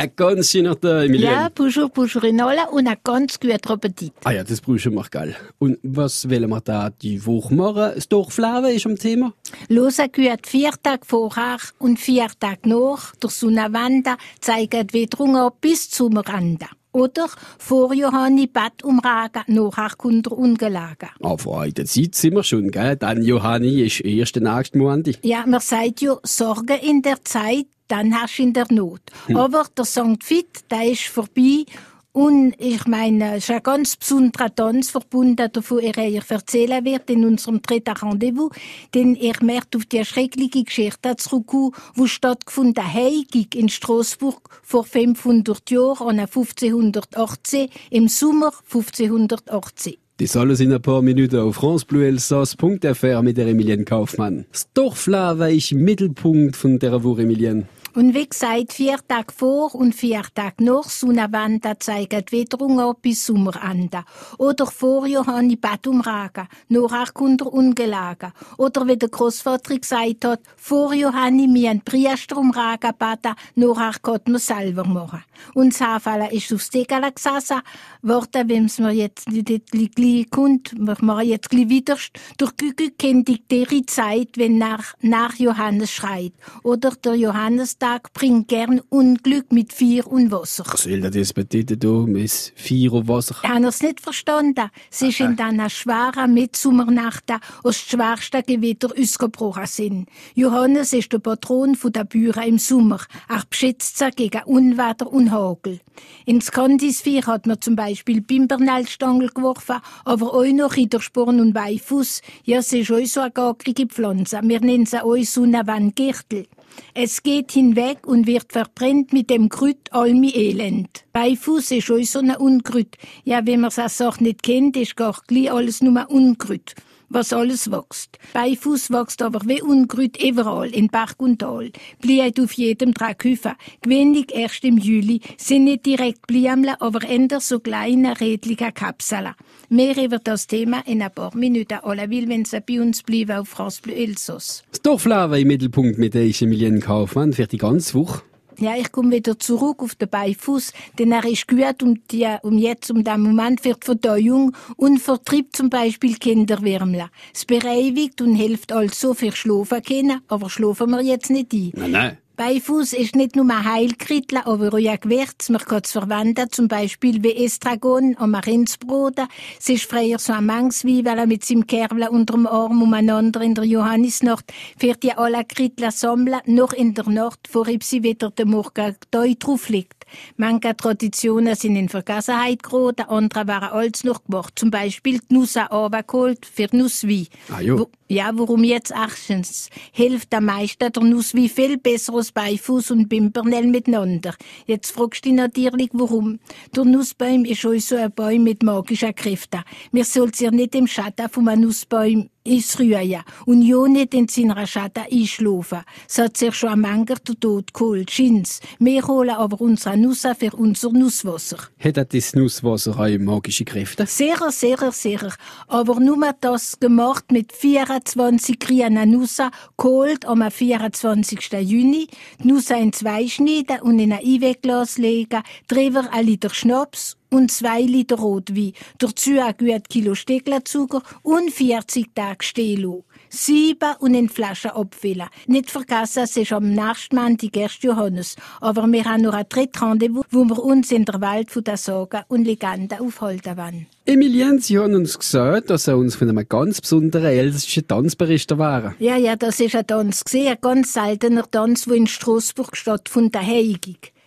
Ein ganz schöner Emilien. Ja, bonjour, bonjour alle und ein ganz guter Appetit. Ah ja, das brauchen wir, gell. Und was wollen wir da die Woche machen? Das Dorfleben ist am Thema. Los gehört vier Tage vorher und vier Tage nach. Der Sonnenwanda zeigt wieder bis zum Rande. Oder vor Johanni Bad umragen, nachher kommt er ungelegen. Ah, vor der Zeit sind wir schon, gell. Dann Johanni ist erst der nächste Monat. Ja, man sagt ja, Sorge in der Zeit, dann hast du in der Not. Hm. Aber der St. Fit, der ist vorbei und ich meine, es ist ein ganz besonderer Tanz verbunden, davon er euch erzählen wird in unserem dritten Rendezvous, denn er merkt auf die schreckliche Geschichte zurück, wo stattgefunden hat in Straßburg vor 500 Jahren, an 1518, im Sommer 1518. Das alles in ein paar Minuten auf francebleuelsass.fr mit der Emilienne Kaufmann. Das Dorflava ist Mittelpunkt von der Woche, Emilienne. Und wie gesagt, vier Tage vor und vier Tage nach Sonnenwanda zeigen die Witterung an bis Sommerende. Oder vor Johanni Bad umragen, nachher kommt er ungelegen. Oder wie der Großvater gesagt hat, vor Johanni mir ein Priester umragen baden, nachher kann man selber machen. Und Anfallen ist aufs Degala gesessen, Worte, wenn es mir jetzt nicht gleich kommt, wir machen jetzt gleich wieder, durch Gügel kennt ich die Zeit, wenn nach, nach Johannes schreit. Oder der Johannes Tag bringt gern Unglück mit Vier und Wasser. Was soll das bedeuten, du, mit Vier und Wasser? Ich habe es nicht verstanden. Es ist in einer schweren Mitsommernacht aus schwersten Gewitter ausgebrochen sind. Johannes ist der Patron der Bühre im Sommer. Er beschützt sie gegen Unwetter und Hagel. Ins Kandisvier hat man zum Beispiel Bimbernellstangel geworfen, aber auch noch Rittersporn und Beifuß. Ja, es ist auch so eine gagrige Pflanze. Wir nennen sie auch Sonnenwandgürtel. Es geht hinweg und wird verbrennt mit dem Grüt allmi Elend. Beifuß ist auch so ein Ungrüt. Ja, wenn man das auch nicht kennt, ist gar gleich alles nur Ungrüt was alles wächst. Beifuß wächst aber wie Ungrüt überall, in Bach und Tal. Blüht auf jedem Trackhüfer. Gewöhnlich erst im Juli, sind nicht direkt Blümle, aber änder so kleine, redliche Kapseln. Mehr über das Thema in ein paar Minuten. Alle will, wenn sie bei uns bleiben auf France Bleu Elsass. Das Dorfleben im Mittelpunkt mit der Emilien Kaufmann für die ganze Woche. Ja, ich komme wieder zurück auf den Beifuß, denn er ist gut um, die, um jetzt, um den Moment für die Verdauung und vertreibt zum Beispiel Kinderwürmle. Es bereinigt und hilft also für Schlafen können, aber schlafen wir jetzt nicht ein. Nein, nein. Beifuß ist nicht nur ein Heilkrittel, aber auch ein Gewürz. Man kann es verwenden, zum Beispiel wie Estragon am Rindsbrot. Es ist früher so ein Mangswein, weil er mit seinem Kerl unter dem Arm umeinander in der Johannisnacht für die alle Krittel sammeln, noch in der Nacht, vor sie wieder den Morgen drauf liegt. Manche Traditionen sind in Vergessenheit geraten, andere waren alles noch gemacht. Zum Beispiel die Nuss geholt für Nusswein. Ah, jo. Wo, ja, warum jetzt achtens? Hilft am meisten der Nusswein viel besser als Beifuß und Pimpernell miteinander. Jetzt fragst du dich natürlich, warum. Der Nussbaum ist auch so ein Baum mit magischen Kräften. Wir sollten sich nicht im Schatten von einem Nussbaum Israel und ja nicht in seiner Schatten einschlafen. Es hat sich schon Manger der Tod geholt, schins. Wir holen aber unsere Nusser für unser Nusswasser. Hat das Nusswasser auch magische Kräfte? Sehr, sehr, sehr. Aber nur das gemacht mit 24 grünen Nusser, geholt am 24. Juni. Die Nusser in zwei schneiden und in ein Einwegglas legen, drüber ein Liter Schnaps und zwei Liter Rotwein. Dazu ein gut Kilo Steglerzucker und 40 Tage stehen Sieben und in Flaschen abfüllen. Nicht vergessen, es ist am nächsten Montag erst Johannes. Aber wir haben noch ein drittes Rendezvous, wo wir uns in der Welt von der Sagen und Legenden aufhalten wollen. Emilien, Sie haben uns gesagt, dass Sie uns von einem ganz besonderen elsässischen Tanz berichten waren. Ja, ja, das ist ein Tanz ein ganz seltener Tanz, der in Straßburg stattfindet,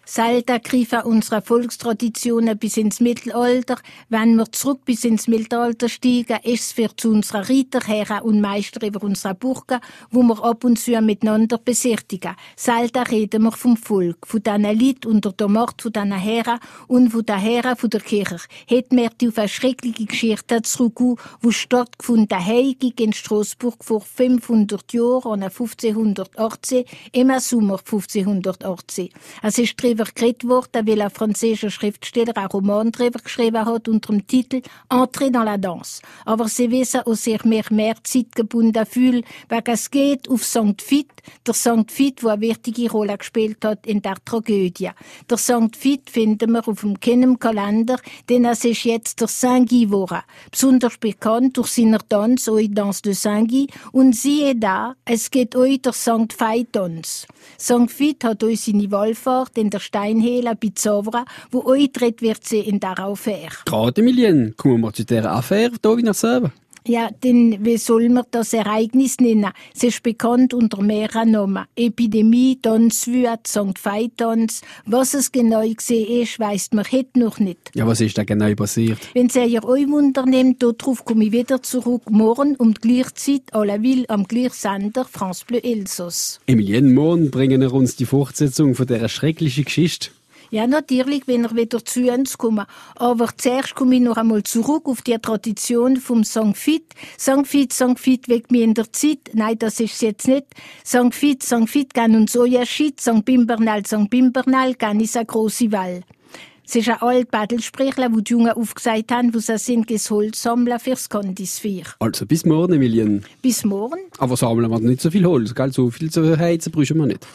Heigig. Selten greifen unsere Volkstraditionen bis ins Mittelalter. Wenn wir zurück bis ins Mittelalter steigen, ist es für zu unserer Reiterherren und Meister über unsere Burgen, wo wir ab und zu miteinander besichtigen. Selten reden wir vom Volk, von diesen Leuten unter der Macht von diesen Herren und von den Herren von der Kirche. Hätten wir die auf eine schreckliche Geschichte zurück, wo stattgefunden Heigig in Straßburg vor 500 Jahren, 1518, im Sommer 1518. Es ist drüber geredet worden, weil ein französischer Schriftsteller einen Roman drüber geschrieben hat unter dem Titel Entrée dans la danse. Aber sie wissen, dass ich mich mehr Zeit gebunden fühle, weil es geht auf St. Fit Der St. Veit, wo eine wichtige Rolle gespielt hat in der Tragödie. Der St. Veit finden wir auf dem Kalender, denn es ist jetzt der Saint-Guy. Besonders bekannt durch seine Tanz, oi Danse de Saint-Guy. Und siehe da, es geht euch der St. Veit Tanz. St. Veit hat euch seine Wallfahrt in der Steinhöhle bei Zovra, wo euch tritt wird sie in der Affaire. Gerade, Emilien, kommen wir zu dieser Affäre hier wie selber. Ja, denn wie soll man das Ereignis nennen? Es ist bekannt unter mehreren Namen. Epidemie, Tonswürt, St. Veitons. Was es genau gesehen ist, weiss man heute noch nicht. Ja, was ist da genau passiert? Wenn ihr euch wundernehmt, darauf komme ich wieder zurück. Morgen um die gleiche Zeit à la Ville am gleichen Sender France Bleu Elsass. Emilien, morgen bringen wir uns die Fortsetzung von dieser schrecklichen Geschichte. Ja, natürlich, wenn er wieder zu uns kommen. Aber zuerst komme ich noch einmal zurück auf die Tradition vom St. Fit. St. Fit, St. Fit weckt mich in der Zeit. Nein, das ist jetzt nicht. St. Fit, St. Fit, kann uns so ja shit. St. Bimbernal, St. Bimbernal, kann ist eine große Wall. Es ist ein altes Badelsprechler, wo die Jungen aufgesagt haben, wo sie sind, Holz sammeln fürs Kondisvier. Also bis morgen, Emilien. Bis morgen? Aber sammeln wir nicht so viel Holz, gell? So viel zu heizen brauchen wir nicht.